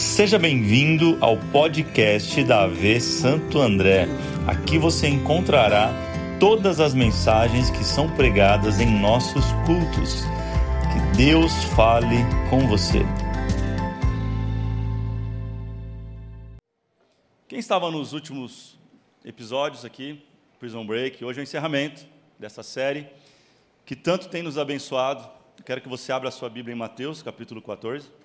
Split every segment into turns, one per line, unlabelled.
Seja bem-vindo ao podcast da AV Santo André. Aqui você encontrará todas as mensagens que são pregadas em nossos cultos. Que Deus fale com você. Quem estava nos últimos episódios aqui, Prison Break, hoje é o encerramento dessa série que tanto tem nos abençoado. Quero que você abra a sua Bíblia em Mateus, capítulo 14.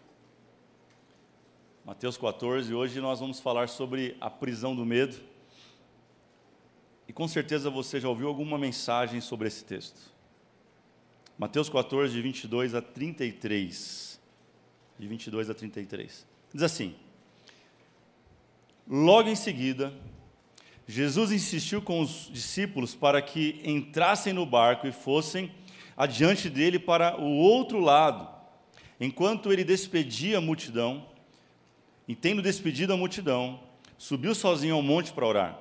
Mateus 14, hoje nós vamos falar sobre a prisão do medo. E com certeza você já ouviu alguma mensagem sobre esse texto. Mateus 14, de 22 a 33. De 22 a 33. Diz assim: Logo em seguida, Jesus insistiu com os discípulos para que entrassem no barco e fossem adiante dele para o outro lado, enquanto ele despedia a multidão e tendo despedido a multidão, subiu sozinho ao monte para orar.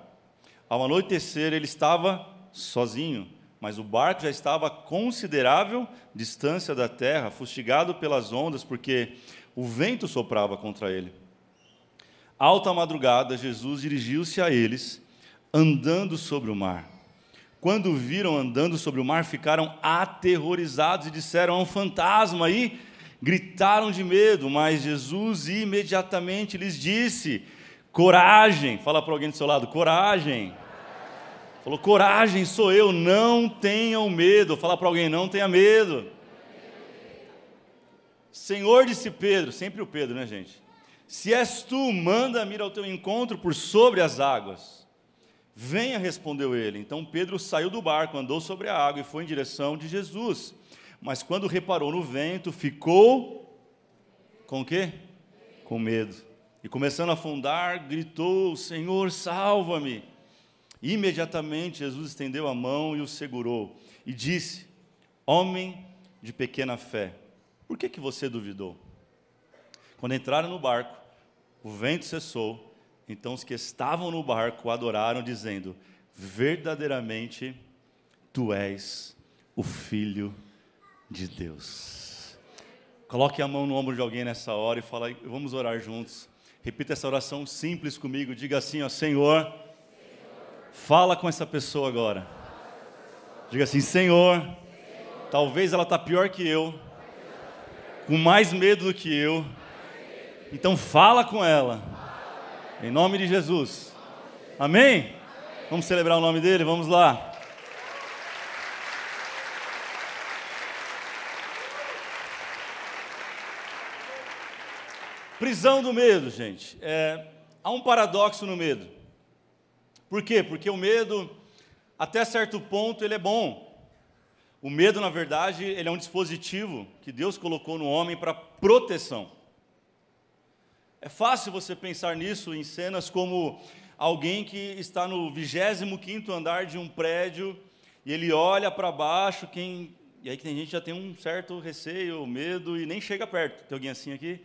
Ao anoitecer, ele estava sozinho, mas o barco já estava a considerável distância da terra, fustigado pelas ondas, porque o vento soprava contra ele. Alta madrugada, Jesus dirigiu-se a eles, andando sobre o mar. Quando viram andando sobre o mar, ficaram aterrorizados e disseram: É um fantasma aí gritaram de medo, mas Jesus imediatamente lhes disse: coragem. Fala para alguém do seu lado: coragem. Falou: coragem, sou eu, não tenham medo. Fala para alguém: não tenha medo. Senhor, disse Pedro, sempre o Pedro, né, gente? Se és tu, manda-me ao teu encontro por sobre as águas. Venha, respondeu ele. Então Pedro saiu do barco, andou sobre a água e foi em direção de Jesus mas quando reparou no vento, ficou com o quê? Com medo. E começando a afundar, gritou: Senhor, salva-me. Imediatamente Jesus estendeu a mão e o segurou e disse: Homem de pequena fé, por que, que você duvidou? Quando entraram no barco, o vento cessou, então os que estavam no barco adoraram, dizendo: Verdadeiramente tu és o Filho de Deus. Coloque a mão no ombro de alguém nessa hora e fala, vamos orar juntos. Repita essa oração simples comigo. Diga assim, ó, Senhor, fala com essa pessoa agora. Diga assim, Senhor, talvez ela está pior que eu, com mais medo do que eu. Então fala com ela. Em nome de Jesus. Amém? Vamos celebrar o nome dele? Vamos lá. Prisão do medo, gente. É, há um paradoxo no medo. Por quê? Porque o medo, até certo ponto, ele é bom. O medo, na verdade, ele é um dispositivo que Deus colocou no homem para proteção. É fácil você pensar nisso em cenas como alguém que está no 25º andar de um prédio e ele olha para baixo, quem... e aí que tem gente que já tem um certo receio, medo e nem chega perto. Tem alguém assim aqui?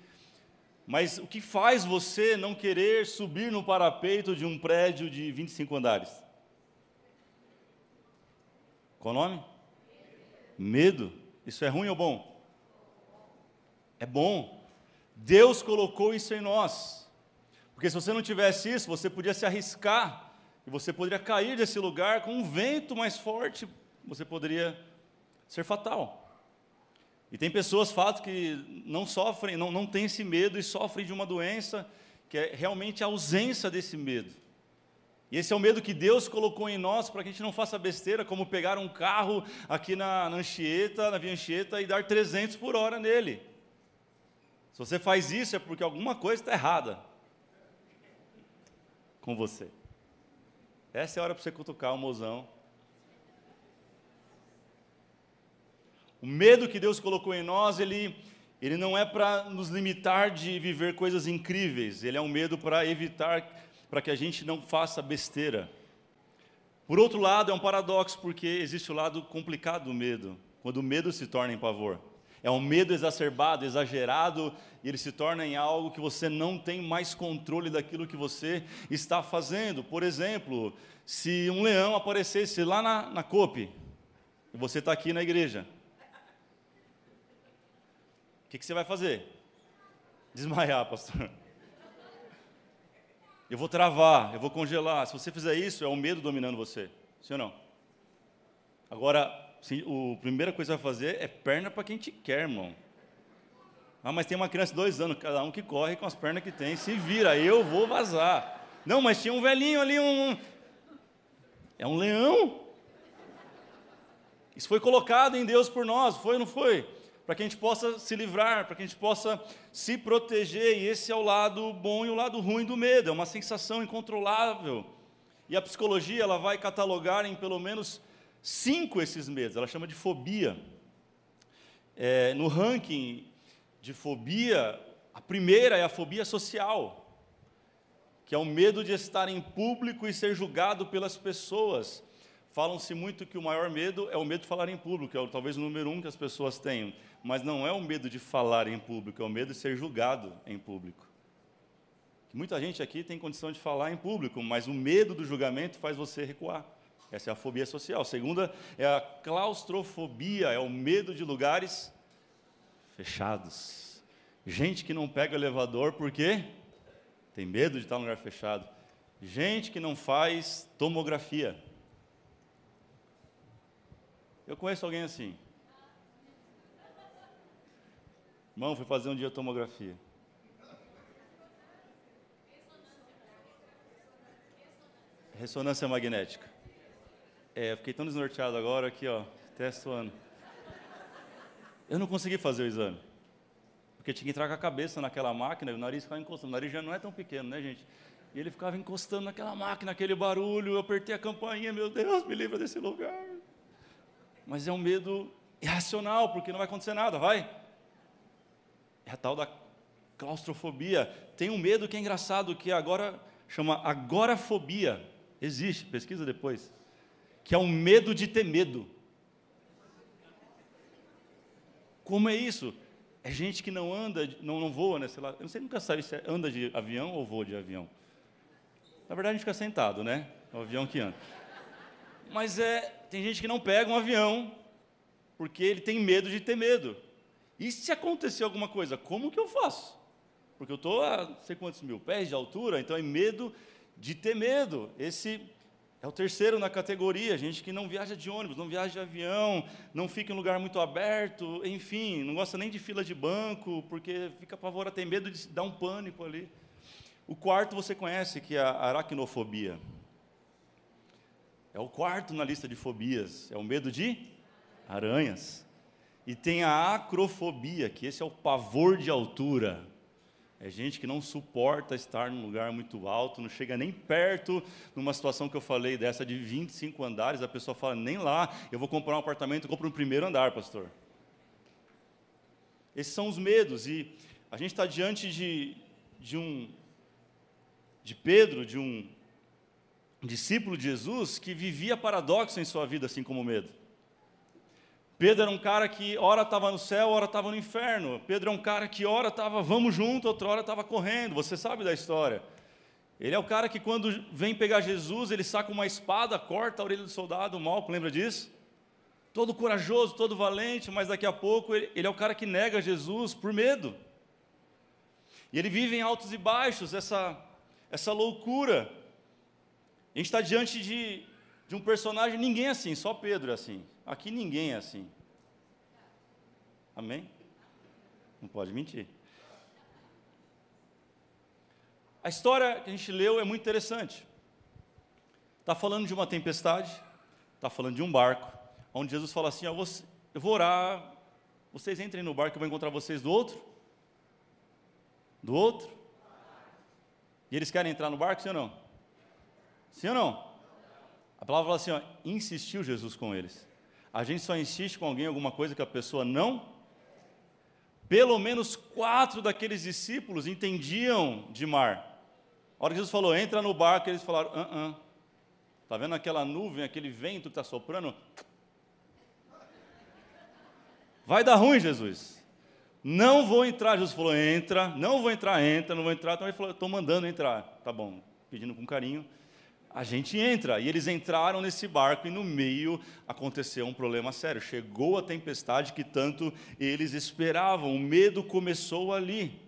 Mas o que faz você não querer subir no parapeito de um prédio de 25 andares? Qual o nome? Medo. Isso é ruim ou bom? É bom. Deus colocou isso em nós. Porque se você não tivesse isso, você podia se arriscar e você poderia cair desse lugar com um vento mais forte, você poderia ser fatal. E tem pessoas, fato, que não sofrem, não, não têm esse medo e sofrem de uma doença que é realmente a ausência desse medo. E esse é o medo que Deus colocou em nós para que a gente não faça besteira, como pegar um carro aqui na, na Anchieta, na Via Anchieta, e dar 300 por hora nele. Se você faz isso é porque alguma coisa está errada com você. Essa é a hora para você cutucar o mozão O medo que Deus colocou em nós, ele, ele não é para nos limitar de viver coisas incríveis, ele é um medo para evitar, para que a gente não faça besteira. Por outro lado, é um paradoxo, porque existe o lado complicado do medo, quando o medo se torna em pavor. É um medo exacerbado, exagerado, e ele se torna em algo que você não tem mais controle daquilo que você está fazendo. Por exemplo, se um leão aparecesse lá na, na COPE, e você está aqui na igreja, o que, que você vai fazer? Desmaiar, pastor. eu vou travar, eu vou congelar. Se você fizer isso, é o medo dominando você. Sim ou não? Agora, sim, a primeira coisa que vai fazer é perna para quem te quer, irmão. Ah, mas tem uma criança de dois anos, cada um que corre com as pernas que tem, se vira, eu vou vazar. Não, mas tinha um velhinho ali, um. É um leão. Isso foi colocado em Deus por nós, foi ou não foi? Para que a gente possa se livrar, para que a gente possa se proteger, e esse é o lado bom e o lado ruim do medo, é uma sensação incontrolável. E a psicologia ela vai catalogar em pelo menos cinco esses medos, ela chama de fobia. É, no ranking de fobia, a primeira é a fobia social, que é o medo de estar em público e ser julgado pelas pessoas. Falam-se muito que o maior medo é o medo de falar em público, é talvez o número um que as pessoas tenham, mas não é o medo de falar em público, é o medo de ser julgado em público. Muita gente aqui tem condição de falar em público, mas o medo do julgamento faz você recuar. Essa é a fobia social. A segunda é a claustrofobia, é o medo de lugares fechados. Gente que não pega elevador porque tem medo de estar em lugar fechado. Gente que não faz tomografia. Eu conheço alguém assim. Irmão, fui fazer um dia tomografia. Ressonância magnética. É, fiquei tão desnorteado agora aqui, ó, até suando. Eu não consegui fazer o exame. Porque tinha que entrar com a cabeça naquela máquina e o nariz ficava encostando. O nariz já não é tão pequeno, né, gente? E ele ficava encostando naquela máquina, aquele barulho. Eu apertei a campainha, meu Deus, me livra desse lugar. Mas é um medo irracional, porque não vai acontecer nada, vai? É a tal da claustrofobia. Tem um medo que é engraçado, que agora chama agorafobia. Existe, pesquisa depois. Que é um medo de ter medo. Como é isso? É gente que não anda, não, não voa, né? Sei lá, eu não sei nunca sabe se anda de avião ou voa de avião. Na verdade, a gente fica sentado, né? É o avião que anda. Mas é, tem gente que não pega um avião porque ele tem medo de ter medo. E se acontecer alguma coisa, como que eu faço? Porque eu estou a não sei quantos mil pés de altura, então é medo de ter medo. Esse é o terceiro na categoria, gente que não viaja de ônibus, não viaja de avião, não fica em lugar muito aberto, enfim, não gosta nem de fila de banco, porque fica apavorado, tem medo de dar um pânico ali. O quarto você conhece, que é a aracnofobia. É o quarto na lista de fobias, é o medo de aranhas. E tem a acrofobia, que esse é o pavor de altura. É gente que não suporta estar num lugar muito alto, não chega nem perto, numa situação que eu falei dessa de 25 andares, a pessoa fala, nem lá, eu vou comprar um apartamento, compro no primeiro andar, pastor. Esses são os medos, e a gente está diante de, de um, de Pedro, de um discípulo de Jesus, que vivia paradoxo em sua vida, assim como medo. Pedro era um cara que ora estava no céu, ora estava no inferno. Pedro é um cara que ora estava vamos junto, outra hora estava correndo. Você sabe da história. Ele é o cara que quando vem pegar Jesus, ele saca uma espada, corta a orelha do soldado, Malco, lembra disso? Todo corajoso, todo valente, mas daqui a pouco ele, ele é o cara que nega Jesus por medo. E ele vive em altos e baixos, essa, essa loucura. A gente está diante de, de um personagem, ninguém é assim, só Pedro é assim. Aqui ninguém é assim. Amém? Não pode mentir. A história que a gente leu é muito interessante. Está falando de uma tempestade, está falando de um barco, onde Jesus fala assim: Eu vou orar, vocês entrem no barco, eu vou encontrar vocês do outro. Do outro. E eles querem entrar no barco, sim ou não? Sim ou não? A palavra fala assim: ó, insistiu Jesus com eles. A gente só insiste com alguém alguma coisa que a pessoa não. Pelo menos quatro daqueles discípulos entendiam de mar. A hora que Jesus falou, entra no barco, eles falaram, ah, ah. Está vendo aquela nuvem, aquele vento que está soprando? Vai dar ruim, Jesus. Não vou entrar. Jesus falou, entra. Não vou entrar, entra. Não vou entrar. Então ele falou, estou mandando entrar. Tá bom, pedindo com carinho a gente entra. E eles entraram nesse barco e no meio aconteceu um problema sério. Chegou a tempestade que tanto eles esperavam. O medo começou ali.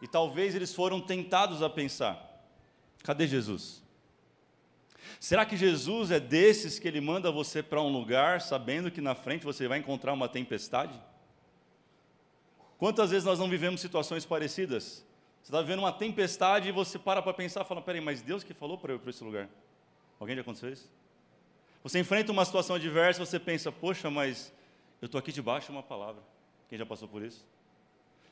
E talvez eles foram tentados a pensar: Cadê Jesus? Será que Jesus é desses que ele manda você para um lugar sabendo que na frente você vai encontrar uma tempestade? Quantas vezes nós não vivemos situações parecidas? Você está vivendo uma tempestade e você para para pensar e fala: peraí, mas Deus que falou para eu ir para esse lugar? Alguém já aconteceu isso? Você enfrenta uma situação adversa você pensa: poxa, mas eu estou aqui debaixo de uma palavra. Quem já passou por isso?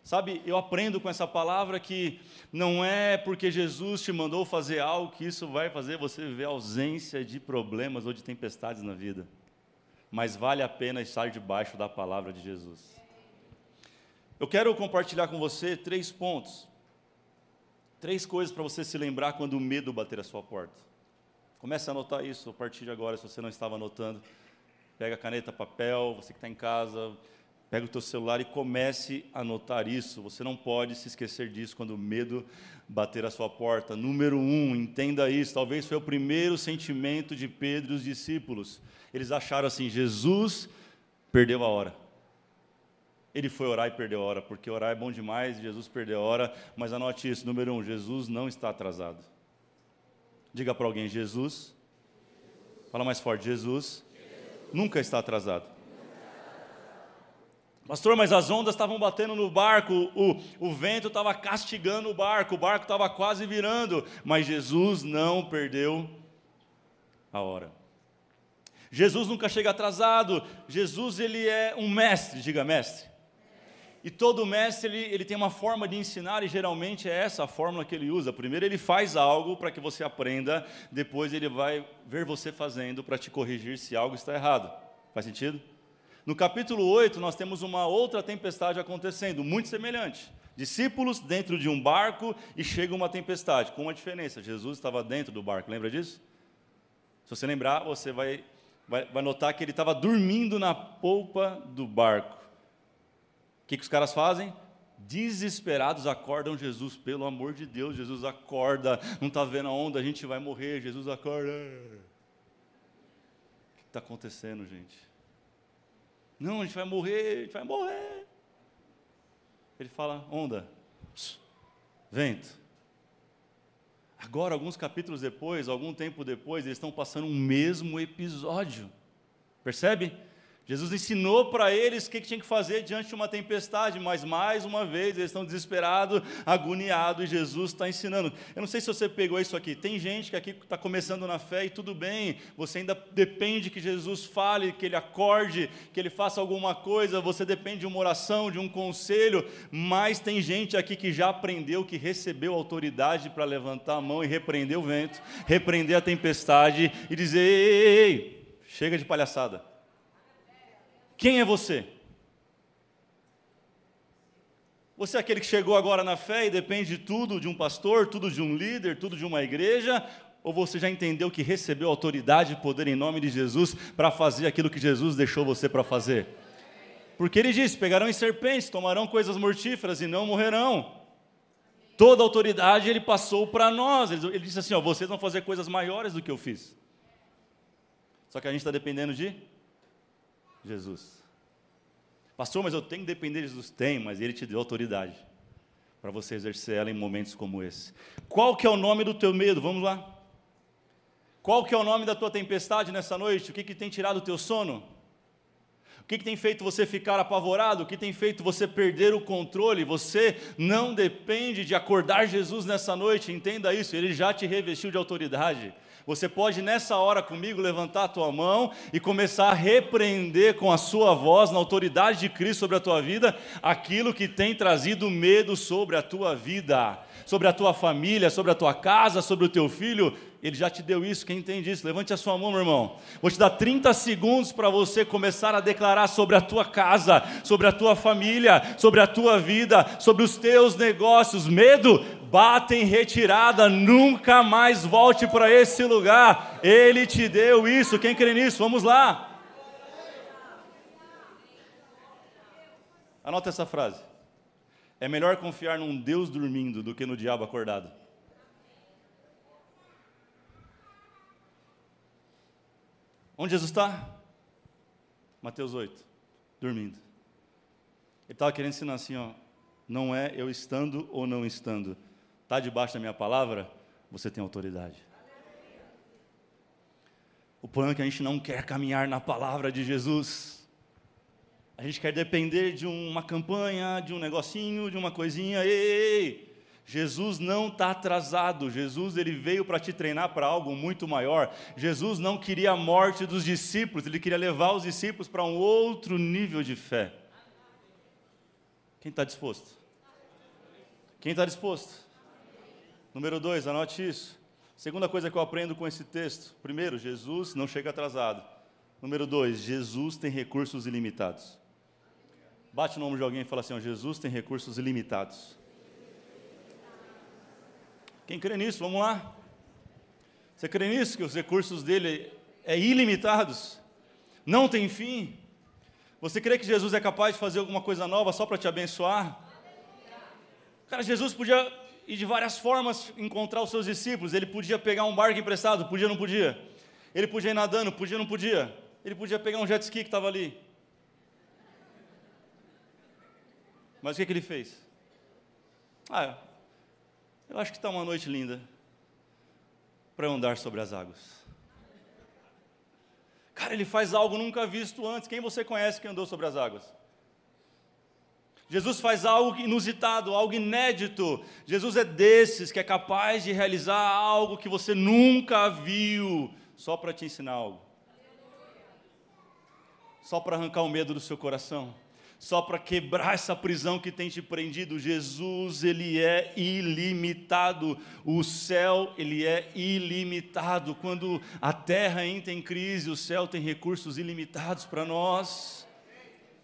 Sabe, eu aprendo com essa palavra que não é porque Jesus te mandou fazer algo que isso vai fazer você viver ausência de problemas ou de tempestades na vida. Mas vale a pena estar debaixo da palavra de Jesus. Eu quero compartilhar com você três pontos. Três coisas para você se lembrar quando o medo bater a sua porta. Comece a anotar isso a partir de agora, se você não estava anotando. Pega caneta, papel, você que está em casa, Pega o teu celular e comece a anotar isso. Você não pode se esquecer disso quando o medo bater a sua porta. Número um, entenda isso. Talvez foi o primeiro sentimento de Pedro e os discípulos. Eles acharam assim: Jesus perdeu a hora. Ele foi orar e perdeu a hora, porque orar é bom demais, Jesus perdeu a hora, mas anote isso: número um, Jesus não está atrasado. Diga para alguém: Jesus, fala mais forte: Jesus nunca está atrasado. Pastor, mas as ondas estavam batendo no barco, o, o vento estava castigando o barco, o barco estava quase virando, mas Jesus não perdeu a hora. Jesus nunca chega atrasado, Jesus ele é um mestre, diga mestre. E todo mestre ele, ele tem uma forma de ensinar e geralmente é essa a fórmula que ele usa. Primeiro ele faz algo para que você aprenda, depois ele vai ver você fazendo para te corrigir se algo está errado. Faz sentido? No capítulo 8, nós temos uma outra tempestade acontecendo, muito semelhante. Discípulos dentro de um barco e chega uma tempestade, com uma diferença: Jesus estava dentro do barco, lembra disso? Se você lembrar, você vai, vai, vai notar que ele estava dormindo na polpa do barco. O que, que os caras fazem? Desesperados acordam Jesus, pelo amor de Deus, Jesus acorda, não está vendo a onda, a gente vai morrer, Jesus acorda. O que está acontecendo, gente? Não, a gente vai morrer, a gente vai morrer. Ele fala: onda, vento. Agora, alguns capítulos depois, algum tempo depois, eles estão passando um mesmo episódio. Percebe? Jesus ensinou para eles o que, que tinha que fazer diante de uma tempestade, mas mais uma vez eles estão desesperados, agoniados, e Jesus está ensinando. Eu não sei se você pegou isso aqui. Tem gente que aqui está começando na fé e tudo bem, você ainda depende que Jesus fale, que ele acorde, que ele faça alguma coisa, você depende de uma oração, de um conselho, mas tem gente aqui que já aprendeu, que recebeu autoridade para levantar a mão e repreender o vento, repreender a tempestade e dizer: ei, ei, ei chega de palhaçada. Quem é você? Você é aquele que chegou agora na fé e depende de tudo de um pastor, tudo de um líder, tudo de uma igreja? Ou você já entendeu que recebeu autoridade e poder em nome de Jesus para fazer aquilo que Jesus deixou você para fazer? Porque ele disse: pegarão em serpentes, tomarão coisas mortíferas e não morrerão. Toda autoridade ele passou para nós. Ele disse assim: ó, vocês vão fazer coisas maiores do que eu fiz. Só que a gente está dependendo de Jesus. Pastor, mas eu tenho que depender de Jesus. Tem, mas Ele te deu autoridade para você exercer ela em momentos como esse. Qual que é o nome do teu medo? Vamos lá. Qual que é o nome da tua tempestade nessa noite? O que, que tem tirado o teu sono? O que, que tem feito você ficar apavorado? O que tem feito você perder o controle? Você não depende de acordar Jesus nessa noite, entenda isso, ele já te revestiu de autoridade. Você pode nessa hora comigo levantar a tua mão e começar a repreender com a sua voz, na autoridade de Cristo sobre a tua vida, aquilo que tem trazido medo sobre a tua vida, sobre a tua família, sobre a tua casa, sobre o teu filho. Ele já te deu isso, quem entende isso? Levante a sua mão, meu irmão. Vou te dar 30 segundos para você começar a declarar sobre a tua casa, sobre a tua família, sobre a tua vida, sobre os teus negócios. Medo, bata em retirada, nunca mais volte para esse lugar. Ele te deu isso. Quem crê nisso? Vamos lá. Anota essa frase. É melhor confiar num Deus dormindo do que no diabo acordado. Onde Jesus está? Mateus 8, dormindo. Ele estava querendo ensinar assim, ó, não é eu estando ou não estando. Está debaixo da minha palavra? você tem autoridade. O problema é que a gente não quer caminhar na palavra de Jesus. A gente quer depender de uma campanha, de um negocinho, de uma coisinha. Ei, ei, ei. Jesus não está atrasado. Jesus ele veio para te treinar para algo muito maior. Jesus não queria a morte dos discípulos. Ele queria levar os discípulos para um outro nível de fé. Quem está disposto? Quem está disposto? Número dois, anote isso. Segunda coisa que eu aprendo com esse texto: primeiro, Jesus não chega atrasado. Número dois, Jesus tem recursos ilimitados. Bate o nome de alguém e fala assim: ó, Jesus tem recursos ilimitados. Quem crê nisso? Vamos lá. Você crê nisso? Que os recursos dele é ilimitados? Não tem fim? Você crê que Jesus é capaz de fazer alguma coisa nova só para te abençoar? Cara, Jesus podia ir de várias formas encontrar os seus discípulos. Ele podia pegar um barco emprestado, podia ou não podia? Ele podia ir nadando, podia ou não podia? Ele podia pegar um jet ski que estava ali. Mas o que, que ele fez? Ah, eu acho que está uma noite linda para andar sobre as águas. Cara, ele faz algo nunca visto antes. Quem você conhece que andou sobre as águas? Jesus faz algo inusitado, algo inédito. Jesus é desses que é capaz de realizar algo que você nunca viu, só para te ensinar algo. Só para arrancar o medo do seu coração só para quebrar essa prisão que tem te prendido. Jesus, ele é ilimitado. O céu, ele é ilimitado. Quando a terra entra em crise, o céu tem recursos ilimitados para nós.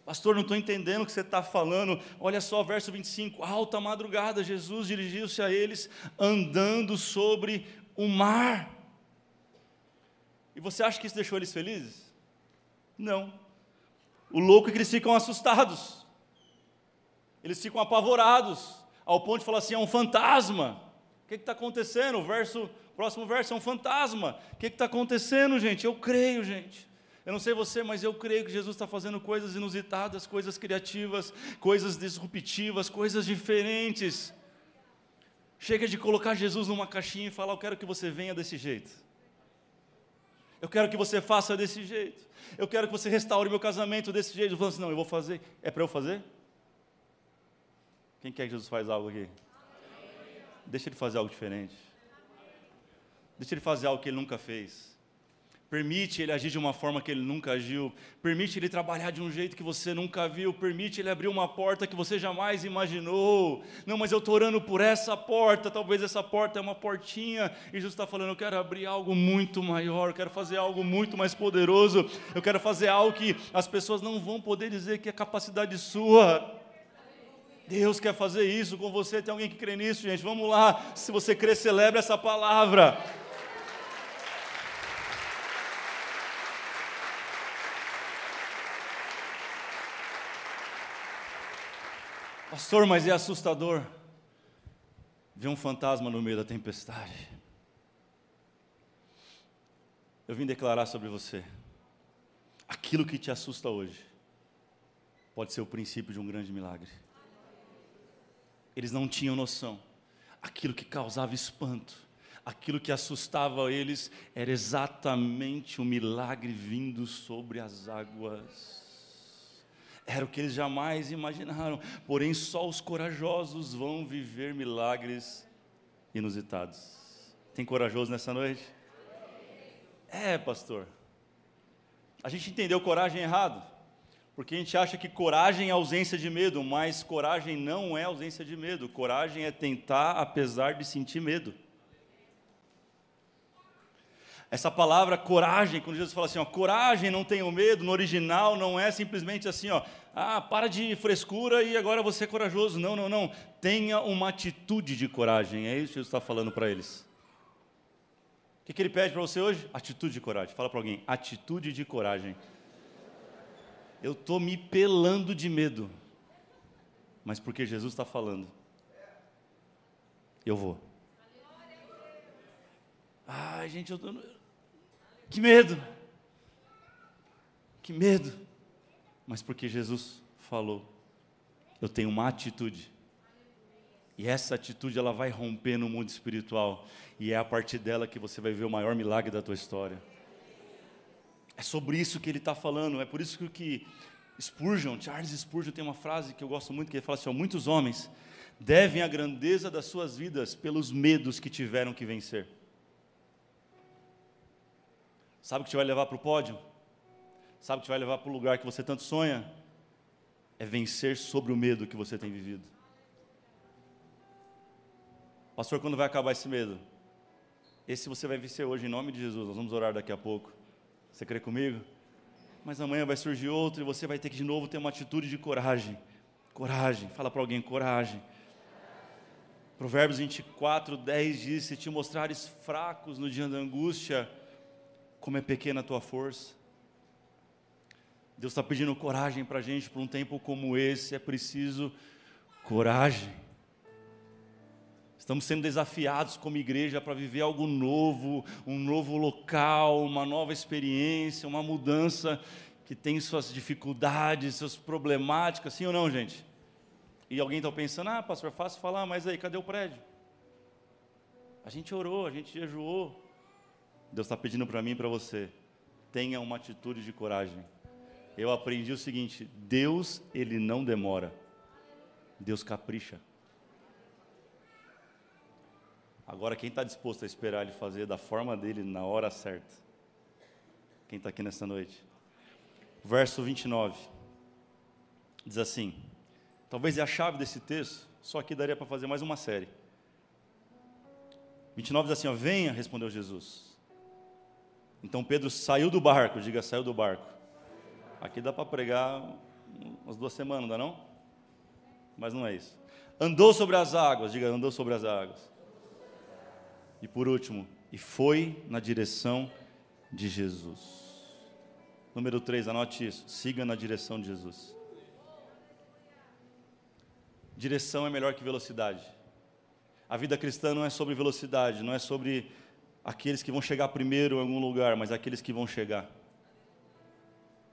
Pastor, não estou entendendo o que você está falando. Olha só, verso 25: alta madrugada, Jesus dirigiu-se a eles andando sobre o mar. E você acha que isso deixou eles felizes? Não. O louco é que eles ficam assustados, eles ficam apavorados, ao ponto de falar assim: é um fantasma. O que está acontecendo? O verso, o próximo verso é um fantasma. O que está acontecendo, gente? Eu creio, gente. Eu não sei você, mas eu creio que Jesus está fazendo coisas inusitadas, coisas criativas, coisas disruptivas, coisas diferentes. Chega de colocar Jesus numa caixinha e falar: Eu quero que você venha desse jeito. Eu quero que você faça desse jeito. Eu quero que você restaure meu casamento desse jeito. Falo assim, não, eu vou fazer. É para eu fazer? Quem quer que Jesus faz algo aqui? Deixa ele fazer algo diferente. Deixa ele fazer algo que ele nunca fez. Permite ele agir de uma forma que ele nunca agiu. Permite ele trabalhar de um jeito que você nunca viu. Permite ele abrir uma porta que você jamais imaginou. Não, mas eu estou orando por essa porta. Talvez essa porta é uma portinha. E Jesus está falando: eu quero abrir algo muito maior. Eu quero fazer algo muito mais poderoso. Eu quero fazer algo que as pessoas não vão poder dizer que é capacidade sua. Deus quer fazer isso com você. Tem alguém que crê nisso, gente? Vamos lá. Se você crê, celebre essa palavra. Pastor, mas é assustador ver um fantasma no meio da tempestade. Eu vim declarar sobre você: aquilo que te assusta hoje pode ser o princípio de um grande milagre. Eles não tinham noção. Aquilo que causava espanto, aquilo que assustava eles, era exatamente o milagre vindo sobre as águas. Era o que eles jamais imaginaram. Porém, só os corajosos vão viver milagres inusitados. Tem corajoso nessa noite? É, pastor. A gente entendeu coragem errado. Porque a gente acha que coragem é ausência de medo, mas coragem não é ausência de medo. Coragem é tentar apesar de sentir medo. Essa palavra coragem, quando Jesus fala assim, ó, coragem, não tenho medo, no original não é simplesmente assim, ó, ah, para de frescura e agora você é corajoso. Não, não, não. Tenha uma atitude de coragem. É isso que Jesus está falando para eles. O que, que ele pede para você hoje? Atitude de coragem. Fala para alguém, atitude de coragem. Eu estou me pelando de medo, mas porque Jesus está falando, eu vou. Ai, gente, eu tô... Que medo! Que medo! Mas porque Jesus falou, eu tenho uma atitude. E essa atitude ela vai romper no mundo espiritual e é a partir dela que você vai ver o maior milagre da tua história. É sobre isso que ele está falando. É por isso que Spurgeon, Charles Spurgeon tem uma frase que eu gosto muito que ele fala assim: muitos homens devem a grandeza das suas vidas pelos medos que tiveram que vencer. Sabe o que te vai levar para o pódio? Sabe o que te vai levar para o lugar que você tanto sonha? É vencer sobre o medo que você tem vivido. Pastor, quando vai acabar esse medo? Esse você vai vencer hoje, em nome de Jesus. Nós vamos orar daqui a pouco. Você crê comigo? Mas amanhã vai surgir outro e você vai ter que de novo ter uma atitude de coragem. Coragem. Fala para alguém, coragem. Provérbios 24, 10 diz: Se te mostrares fracos no dia da angústia, como é pequena a tua força. Deus está pedindo coragem para a gente para um tempo como esse, é preciso coragem. Estamos sendo desafiados como igreja para viver algo novo, um novo local, uma nova experiência, uma mudança que tem suas dificuldades, suas problemáticas, sim ou não, gente? E alguém está pensando, ah, pastor, é fácil falar, mas aí, cadê o prédio? A gente orou, a gente jejuou. Deus está pedindo para mim e para você, tenha uma atitude de coragem. Eu aprendi o seguinte: Deus, ele não demora, Deus capricha. Agora, quem está disposto a esperar Ele fazer da forma dele na hora certa? Quem está aqui nessa noite? Verso 29 diz assim: talvez é a chave desse texto, só que daria para fazer mais uma série. 29 diz assim: ó, Venha, respondeu Jesus. Então Pedro saiu do barco, diga, saiu do barco. Aqui dá para pregar umas duas semanas, não dá não? Mas não é isso. Andou sobre as águas, diga, andou sobre as águas. E por último, e foi na direção de Jesus. Número 3, anote isso. Siga na direção de Jesus. Direção é melhor que velocidade. A vida cristã não é sobre velocidade, não é sobre aqueles que vão chegar primeiro em algum lugar, mas aqueles que vão chegar.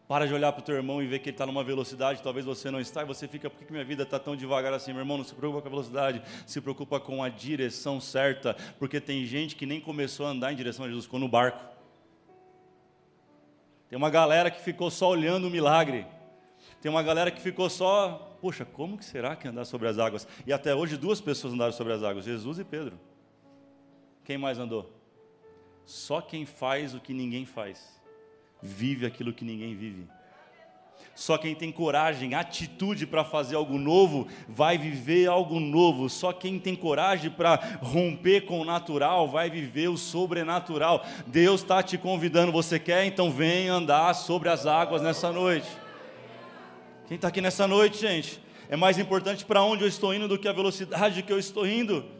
Para de olhar para o teu irmão e ver que ele está numa velocidade, talvez você não está, e você fica, por que minha vida está tão devagar assim? Meu irmão, não se preocupa com a velocidade, se preocupa com a direção certa, porque tem gente que nem começou a andar em direção a Jesus, ficou no barco. Tem uma galera que ficou só olhando o milagre. Tem uma galera que ficou só, poxa, como que será que andar sobre as águas? E até hoje duas pessoas andaram sobre as águas, Jesus e Pedro. Quem mais andou? Só quem faz o que ninguém faz vive aquilo que ninguém vive. Só quem tem coragem, atitude para fazer algo novo, vai viver algo novo. Só quem tem coragem para romper com o natural, vai viver o sobrenatural. Deus está te convidando, você quer? Então vem andar sobre as águas nessa noite. Quem está aqui nessa noite, gente? É mais importante para onde eu estou indo do que a velocidade que eu estou indo.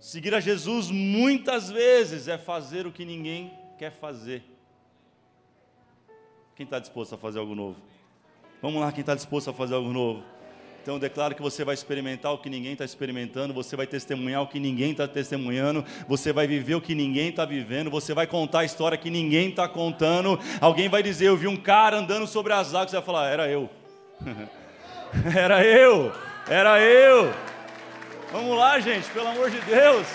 Seguir a Jesus muitas vezes é fazer o que ninguém quer fazer. Quem está disposto a fazer algo novo? Vamos lá, quem está disposto a fazer algo novo? Então eu declaro que você vai experimentar o que ninguém está experimentando, você vai testemunhar o que ninguém está testemunhando, você vai viver o que ninguém está vivendo, você vai contar a história que ninguém está contando. Alguém vai dizer: Eu vi um cara andando sobre as águas, você vai falar: Era eu. era eu, era eu. Vamos lá, gente, pelo amor de Deus.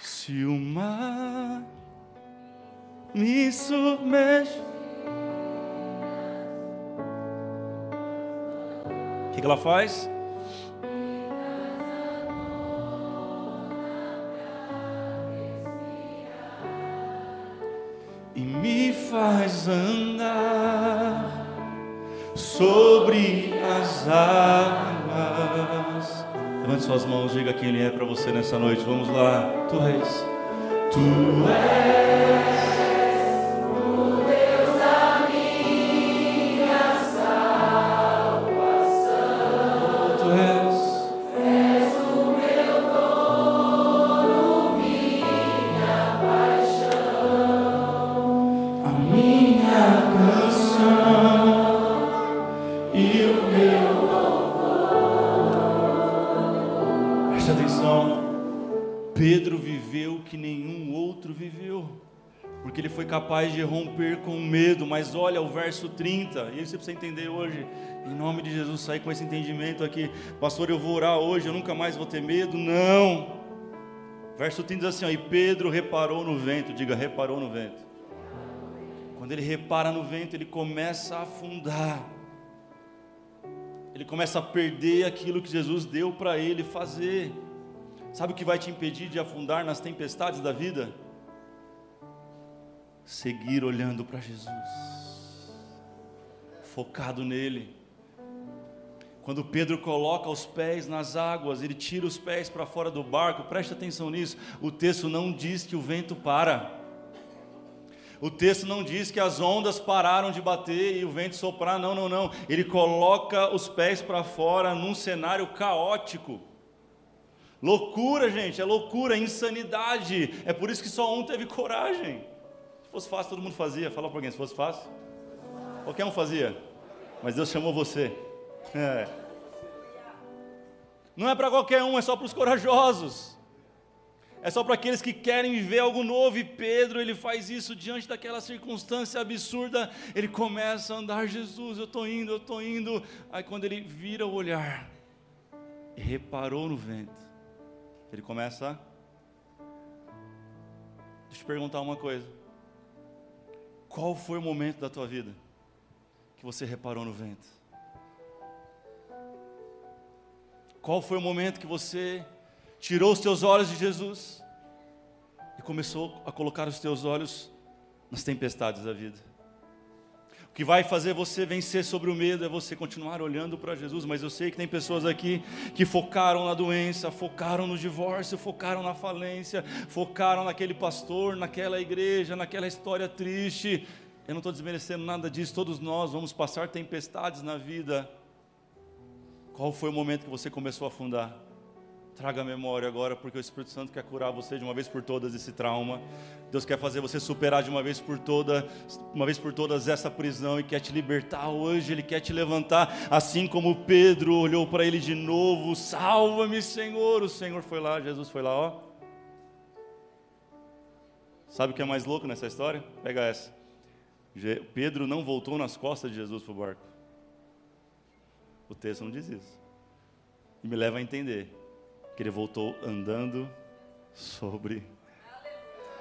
Se o mar me submerge. O que, que ela faz? Faz andar sobre as águas. Levante suas mãos, diga quem Ele é para você nessa noite. Vamos lá. Tu és. Tu és. Porque ele foi capaz de romper com medo. Mas olha o verso 30, e isso você precisa entender hoje. Em nome de Jesus, sair com esse entendimento aqui. Pastor, eu vou orar hoje, eu nunca mais vou ter medo. Não. Verso 30 diz assim: ó, E Pedro reparou no vento. Diga, reparou no vento. Quando ele repara no vento, ele começa a afundar. Ele começa a perder aquilo que Jesus deu para ele fazer. Sabe o que vai te impedir de afundar nas tempestades da vida? Seguir olhando para Jesus, focado nele. Quando Pedro coloca os pés nas águas, ele tira os pés para fora do barco, preste atenção nisso. O texto não diz que o vento para. O texto não diz que as ondas pararam de bater e o vento soprar, não, não, não. Ele coloca os pés para fora num cenário caótico. Loucura, gente, é loucura, é insanidade. É por isso que só um teve coragem. Se fosse fácil, todo mundo fazia. Fala para alguém, se fosse fácil. Qualquer um fazia. Mas Deus chamou você. É. Não é para qualquer um, é só para os corajosos. É só para aqueles que querem viver algo novo. E Pedro, ele faz isso diante daquela circunstância absurda. Ele começa a andar, Jesus, eu estou indo, eu estou indo. Aí quando ele vira o olhar, reparou no vento, ele começa a... Deixa eu te perguntar uma coisa. Qual foi o momento da tua vida que você reparou no vento? Qual foi o momento que você tirou os teus olhos de Jesus e começou a colocar os teus olhos nas tempestades da vida? Que vai fazer você vencer sobre o medo é você continuar olhando para Jesus. Mas eu sei que tem pessoas aqui que focaram na doença, focaram no divórcio, focaram na falência, focaram naquele pastor, naquela igreja, naquela história triste. Eu não estou desmerecendo nada disso, todos nós vamos passar tempestades na vida. Qual foi o momento que você começou a afundar? Traga a memória agora, porque o Espírito Santo quer curar você de uma vez por todas esse trauma. Deus quer fazer você superar de uma vez por toda, uma vez por todas essa prisão e quer te libertar hoje, ele quer te levantar, assim como Pedro olhou para ele de novo, salva-me, Senhor. O Senhor foi lá, Jesus foi lá, ó. Sabe o que é mais louco nessa história? Pega essa. Pedro não voltou nas costas de Jesus para o barco. O texto não diz isso. E me leva a entender que ele voltou andando sobre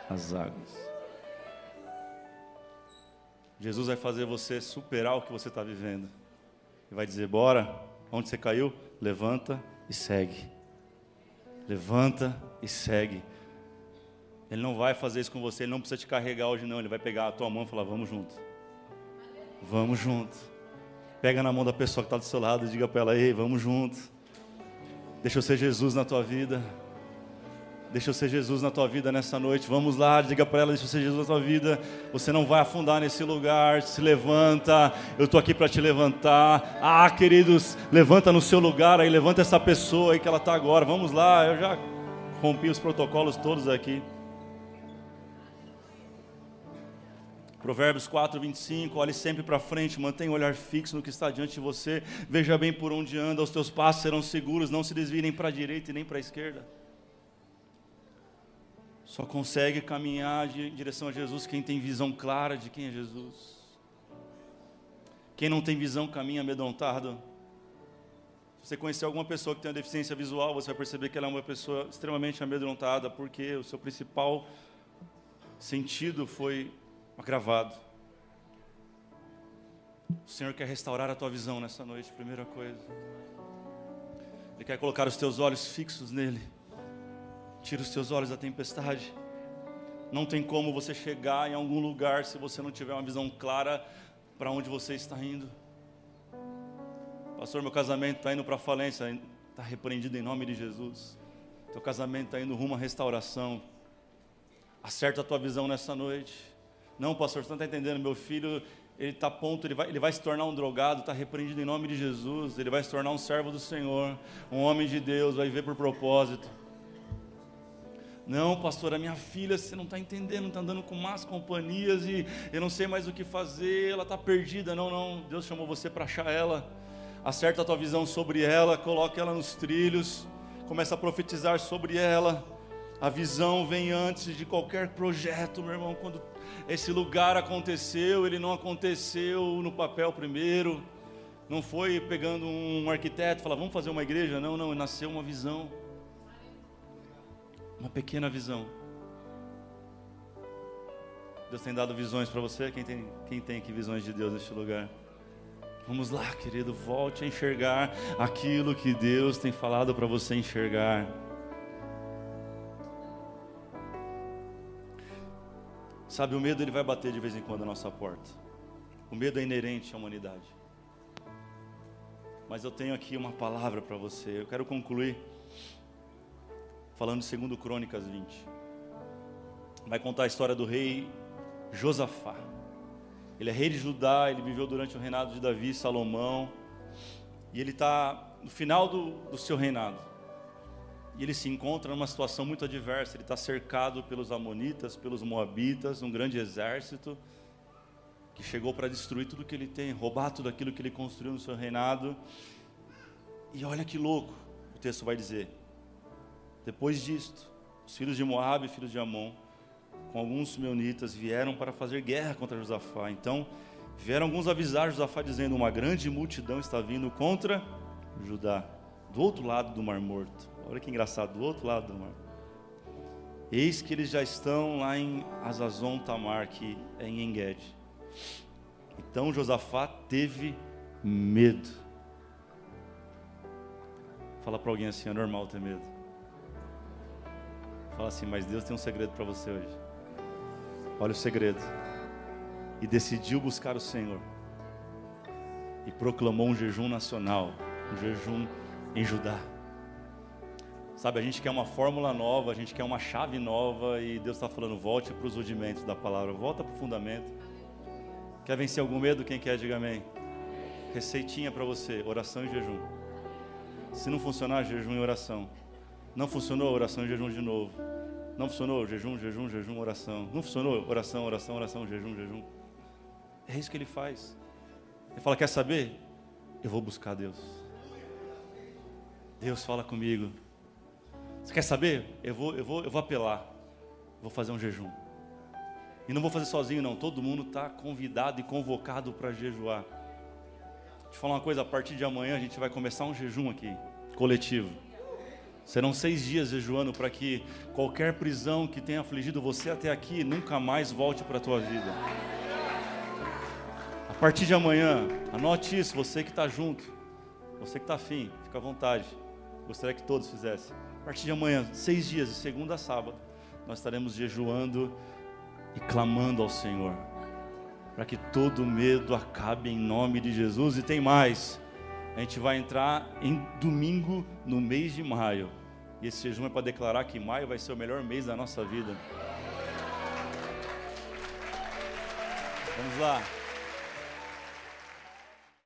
as águas. Jesus vai fazer você superar o que você está vivendo. E vai dizer: Bora, onde você caiu? Levanta e segue. Levanta e segue. Ele não vai fazer isso com você, ele não precisa te carregar hoje, não. Ele vai pegar a tua mão e falar: Vamos junto. Vamos junto. Pega na mão da pessoa que está do seu lado e diga para ela: Ei, vamos junto. Deixa eu ser Jesus na tua vida. Deixa eu ser Jesus na tua vida nessa noite. Vamos lá, diga para ela: Deixa eu ser Jesus na tua vida. Você não vai afundar nesse lugar. Se levanta. Eu estou aqui para te levantar. Ah, queridos, levanta no seu lugar aí. Levanta essa pessoa aí que ela está agora. Vamos lá. Eu já rompi os protocolos todos aqui. Provérbios 4, 25, olhe sempre para frente, mantenha o olhar fixo no que está diante de você, veja bem por onde anda, os teus passos serão seguros, não se desvirem para a direita e nem para a esquerda. Só consegue caminhar em direção a Jesus quem tem visão clara de quem é Jesus. Quem não tem visão caminha amedrontado. Se você conhecer alguma pessoa que tem uma deficiência visual, você vai perceber que ela é uma pessoa extremamente amedrontada, porque o seu principal sentido foi agravado. O Senhor quer restaurar a tua visão nessa noite, primeira coisa. Ele quer colocar os teus olhos fixos nele. Tira os teus olhos da tempestade. Não tem como você chegar em algum lugar se você não tiver uma visão clara para onde você está indo. Pastor, meu casamento está indo para falência. Está repreendido em nome de Jesus. Teu casamento está indo rumo à restauração. Acerta a tua visão nessa noite. Não, pastor, você não está entendendo. Meu filho, ele está a ponto, ele vai, ele vai se tornar um drogado, está repreendido em nome de Jesus. Ele vai se tornar um servo do Senhor, um homem de Deus, vai viver por propósito. Não, pastor, a minha filha, você não está entendendo, está andando com más companhias e eu não sei mais o que fazer, ela está perdida. Não, não, Deus chamou você para achar ela. Acerta a tua visão sobre ela, coloca ela nos trilhos, começa a profetizar sobre ela. A visão vem antes de qualquer projeto, meu irmão. Quando esse lugar aconteceu, ele não aconteceu no papel primeiro. Não foi pegando um arquiteto e falar, vamos fazer uma igreja. Não, não, nasceu uma visão. Uma pequena visão. Deus tem dado visões para você? Quem tem, quem tem aqui visões de Deus neste lugar? Vamos lá, querido, volte a enxergar aquilo que Deus tem falado para você enxergar. Sabe, o medo ele vai bater de vez em quando a nossa porta. O medo é inerente à humanidade. Mas eu tenho aqui uma palavra para você. Eu quero concluir falando de 2 Crônicas 20. Vai contar a história do rei Josafá. Ele é rei de Judá, ele viveu durante o reinado de Davi, Salomão, e ele está no final do, do seu reinado. E ele se encontra numa situação muito adversa. Ele está cercado pelos Amonitas, pelos Moabitas, um grande exército que chegou para destruir tudo que ele tem, roubar tudo aquilo que ele construiu no seu reinado. E olha que louco, o texto vai dizer. Depois disto, os filhos de Moabe e filhos de Amon com alguns meunitas, vieram para fazer guerra contra Josafá. Então, vieram alguns avisar Josafá, dizendo: Uma grande multidão está vindo contra Judá, do outro lado do Mar Morto. Olha que engraçado, do outro lado do mar. Eis que eles já estão lá em Azazon Tamar, que é em Enged. Então Josafá teve medo. Fala para alguém assim, é normal ter medo. Fala assim, mas Deus tem um segredo para você hoje. Olha o segredo. E decidiu buscar o Senhor. E proclamou um jejum nacional, um jejum em Judá. Sabe, a gente quer uma fórmula nova, a gente quer uma chave nova e Deus está falando: volte para os rudimentos da palavra, volta para o fundamento. Quer vencer algum medo? Quem quer, diga amém. Receitinha para você: oração e jejum. Se não funcionar, jejum e oração. Não funcionou, oração e jejum de novo. Não funcionou? Jejum, jejum, jejum, oração. Não funcionou? Oração, oração, oração, jejum, jejum. É isso que ele faz. Ele fala: Quer saber? Eu vou buscar Deus. Deus fala comigo. Você quer saber? Eu vou, eu vou, eu vou apelar. Vou fazer um jejum. E não vou fazer sozinho, não. Todo mundo está convidado e convocado para jejuar. Deixa eu falar uma coisa: a partir de amanhã a gente vai começar um jejum aqui, coletivo. Serão seis dias jejuando para que qualquer prisão que tenha afligido você até aqui nunca mais volte para a tua vida. A partir de amanhã, anote isso, você que está junto, você que está afim, fica à vontade. Gostaria que todos fizessem. Partir de amanhã, seis dias, de segunda a sábado, nós estaremos jejuando e clamando ao Senhor, para que todo medo acabe em nome de Jesus. E tem mais a gente vai entrar em domingo no mês de maio. E esse jejum é para declarar que maio vai ser o melhor mês da nossa vida. Vamos lá.